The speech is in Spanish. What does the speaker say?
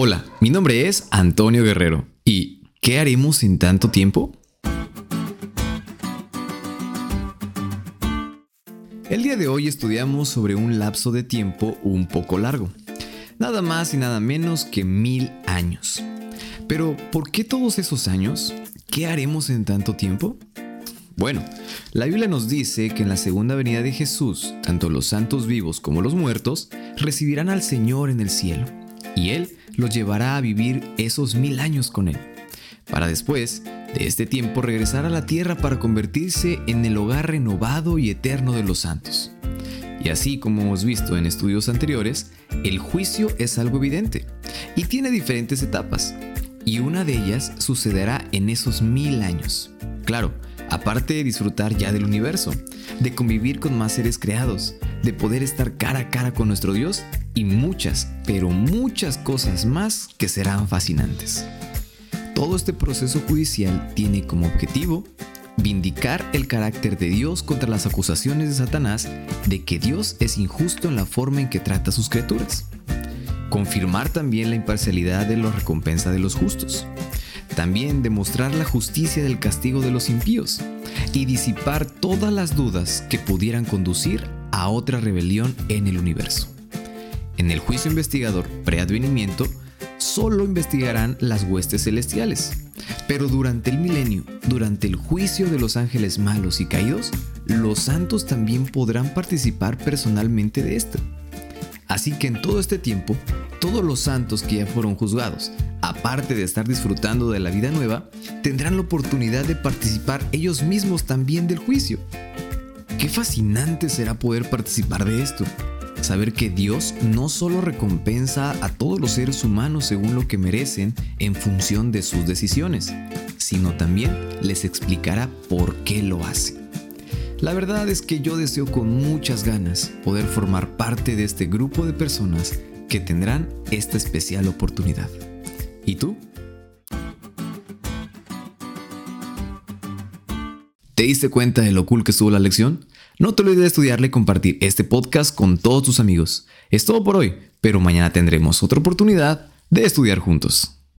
Hola, mi nombre es Antonio Guerrero. ¿Y qué haremos en tanto tiempo? El día de hoy estudiamos sobre un lapso de tiempo un poco largo. Nada más y nada menos que mil años. Pero, ¿por qué todos esos años? ¿Qué haremos en tanto tiempo? Bueno, la Biblia nos dice que en la segunda venida de Jesús, tanto los santos vivos como los muertos recibirán al Señor en el cielo, y Él los llevará a vivir esos mil años con Él, para después de este tiempo regresar a la tierra para convertirse en el hogar renovado y eterno de los santos. Y así como hemos visto en estudios anteriores, el juicio es algo evidente y tiene diferentes etapas, y una de ellas sucederá en esos mil años. Claro, aparte de disfrutar ya del universo, de convivir con más seres creados, de poder estar cara a cara con nuestro Dios y muchas, pero muchas cosas más que serán fascinantes. Todo este proceso judicial tiene como objetivo vindicar el carácter de Dios contra las acusaciones de Satanás de que Dios es injusto en la forma en que trata a sus criaturas. Confirmar también la imparcialidad de la recompensa de los justos. También demostrar la justicia del castigo de los impíos y disipar todas las dudas que pudieran conducir a otra rebelión en el universo. En el juicio investigador preadvenimiento, solo investigarán las huestes celestiales. Pero durante el milenio, durante el juicio de los ángeles malos y caídos, los santos también podrán participar personalmente de esto. Así que en todo este tiempo, todos los santos que ya fueron juzgados, aparte de estar disfrutando de la vida nueva, tendrán la oportunidad de participar ellos mismos también del juicio. Qué fascinante será poder participar de esto saber que Dios no solo recompensa a todos los seres humanos según lo que merecen en función de sus decisiones, sino también les explicará por qué lo hace. La verdad es que yo deseo con muchas ganas poder formar parte de este grupo de personas que tendrán esta especial oportunidad. ¿Y tú? ¿Te diste cuenta de lo cool que estuvo la lección? No te olvides de estudiarle y compartir este podcast con todos tus amigos. Es todo por hoy, pero mañana tendremos otra oportunidad de estudiar juntos.